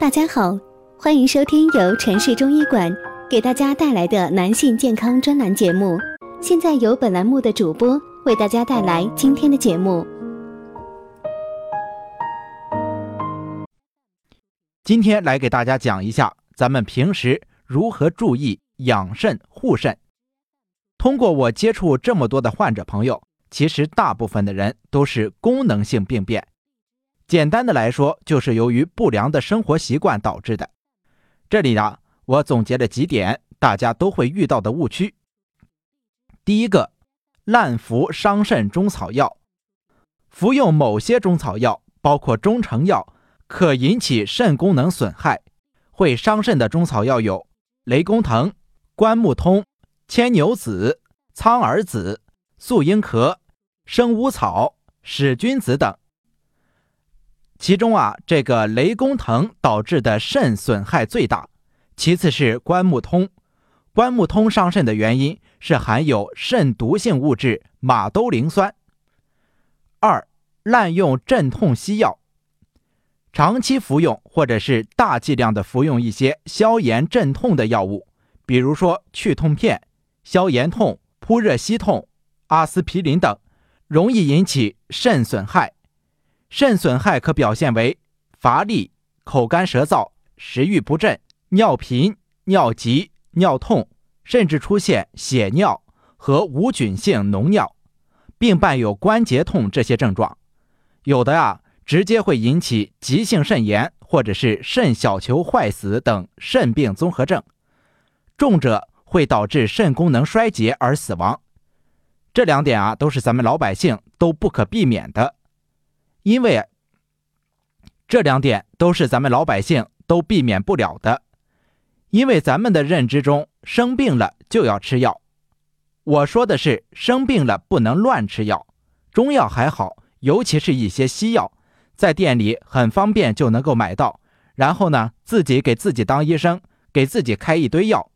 大家好，欢迎收听由城市中医馆给大家带来的男性健康专栏节目。现在由本栏目的主播为大家带来今天的节目。今天来给大家讲一下咱们平时如何注意养肾护肾。通过我接触这么多的患者朋友，其实大部分的人都是功能性病变。简单的来说，就是由于不良的生活习惯导致的。这里呢，我总结了几点大家都会遇到的误区。第一个，滥服伤肾中草药，服用某些中草药，包括中成药，可引起肾功能损害，会伤肾的中草药有雷公藤、关木通、牵牛子、苍耳子、素英壳、生乌草、使君子等。其中啊，这个雷公藤导致的肾损害最大，其次是关木通。关木通伤肾的原因是含有肾毒性物质马兜铃酸。二、滥用镇痛西药，长期服用或者是大剂量的服用一些消炎镇痛的药物，比如说去痛片、消炎痛、扑热息痛、阿司匹林等，容易引起肾损害。肾损害可表现为乏力、口干舌燥、食欲不振、尿频、尿急、尿痛，甚至出现血尿和无菌性脓尿，并伴有关节痛这些症状。有的啊，直接会引起急性肾炎或者是肾小球坏死等肾病综合症，重者会导致肾功能衰竭而死亡。这两点啊，都是咱们老百姓都不可避免的。因为这两点都是咱们老百姓都避免不了的，因为咱们的认知中，生病了就要吃药。我说的是生病了不能乱吃药，中药还好，尤其是一些西药，在店里很方便就能够买到。然后呢，自己给自己当医生，给自己开一堆药。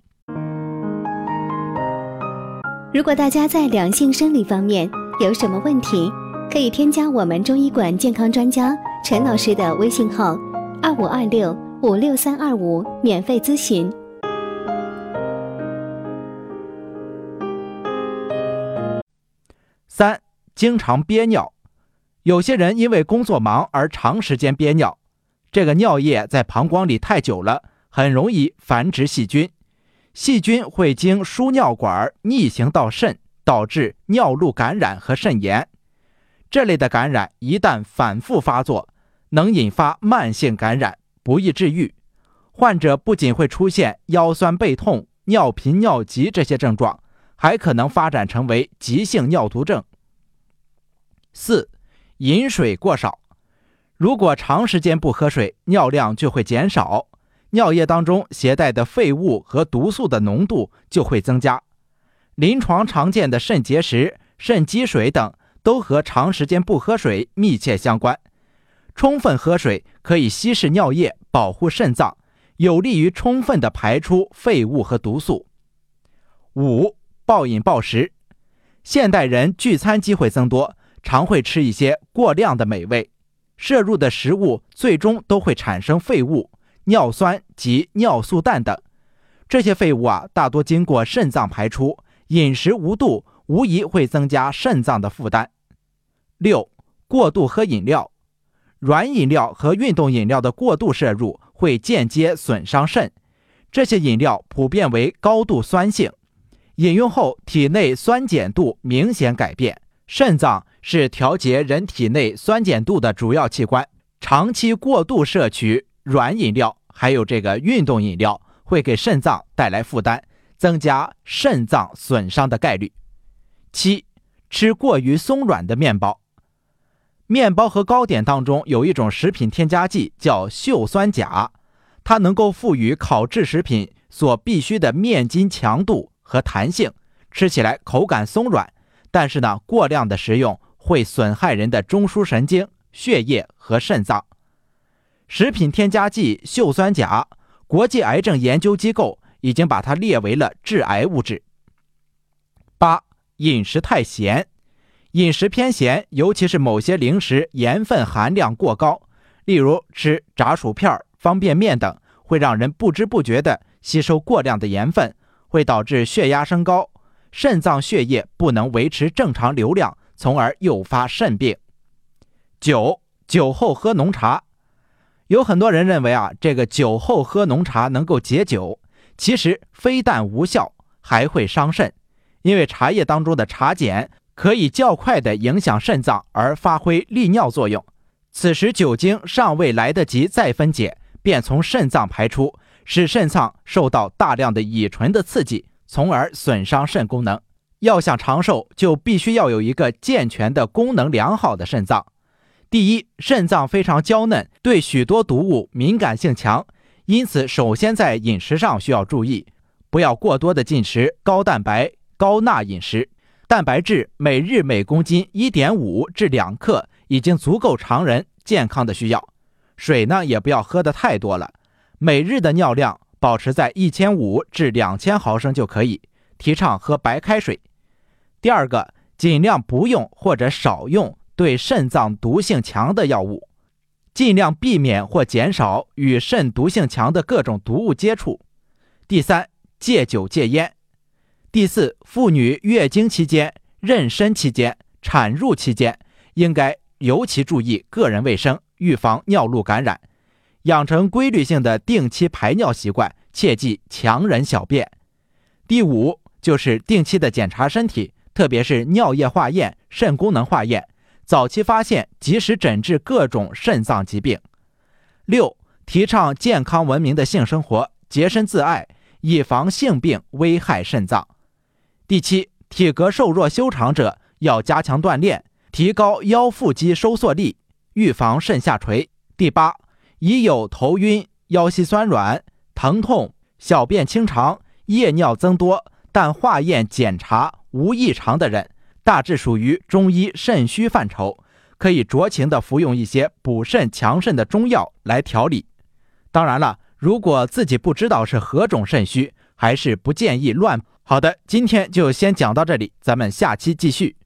如果大家在两性生理方面有什么问题，可以添加我们中医馆健康专家陈老师的微信号：二五二六五六三二五，免费咨询。三、经常憋尿，有些人因为工作忙而长时间憋尿，这个尿液在膀胱里太久了，很容易繁殖细菌，细菌会经输尿管逆行到肾，导致尿路感染和肾炎。这类的感染一旦反复发作，能引发慢性感染，不易治愈。患者不仅会出现腰酸背痛、尿频尿急这些症状，还可能发展成为急性尿毒症。四、饮水过少，如果长时间不喝水，尿量就会减少，尿液当中携带的废物和毒素的浓度就会增加。临床常见的肾结石、肾积水等。都和长时间不喝水密切相关。充分喝水可以稀释尿液，保护肾脏，有利于充分的排出废物和毒素。五、暴饮暴食，现代人聚餐机会增多，常会吃一些过量的美味，摄入的食物最终都会产生废物、尿酸及尿素氮等。这些废物啊，大多经过肾脏排出，饮食无度。无疑会增加肾脏的负担。六、过度喝饮料，软饮料和运动饮料的过度摄入会间接损伤肾。这些饮料普遍为高度酸性，饮用后体内酸碱度明显改变。肾脏是调节人体内酸碱度的主要器官，长期过度摄取软饮料还有这个运动饮料，会给肾脏带来负担，增加肾脏损伤的概率。七，吃过于松软的面包。面包和糕点当中有一种食品添加剂叫溴酸钾，它能够赋予烤制食品所必需的面筋强度和弹性，吃起来口感松软。但是呢，过量的食用会损害人的中枢神经、血液和肾脏。食品添加剂溴酸钾，国际癌症研究机构已经把它列为了致癌物质。八。饮食太咸，饮食偏咸，尤其是某些零食盐分含量过高，例如吃炸薯片、方便面等，会让人不知不觉地吸收过量的盐分，会导致血压升高，肾脏血液不能维持正常流量，从而诱发肾病。九，酒后喝浓茶，有很多人认为啊，这个酒后喝浓茶能够解酒，其实非但无效，还会伤肾，因为茶叶当中的茶碱可以较快地影响肾脏而发挥利尿作用。此时酒精尚未来得及再分解，便从肾脏排出，使肾脏受到大量的乙醇的刺激，从而损伤肾功能。要想长寿，就必须要有一个健全的、功能良好的肾脏。第一，肾脏非常娇嫩，对许多毒物敏感性强，因此首先在饮食上需要注意，不要过多的进食高蛋白、高钠饮食，蛋白质每日每公斤一点五至两克。已经足够常人健康的需要，水呢也不要喝的太多了，每日的尿量保持在一千五至两千毫升就可以。提倡喝白开水。第二个，尽量不用或者少用对肾脏毒性强的药物，尽量避免或减少与肾毒性强的各种毒物接触。第三，戒酒戒烟。第四，妇女月经期间、妊娠期间、产褥期间应该。尤其注意个人卫生，预防尿路感染，养成规律性的定期排尿习惯，切忌强忍小便。第五就是定期的检查身体，特别是尿液化验、肾功能化验，早期发现，及时诊治各种肾脏疾病。六，提倡健康文明的性生活，洁身自爱，以防性病危害肾脏。第七，体格瘦弱修长者要加强锻炼。提高腰腹肌收缩力，预防肾下垂。第八，已有头晕、腰膝酸软、疼痛、小便清长、夜尿增多，但化验检查无异常的人，大致属于中医肾虚范畴，可以酌情的服用一些补肾强肾的中药来调理。当然了，如果自己不知道是何种肾虚，还是不建议乱。好的，今天就先讲到这里，咱们下期继续。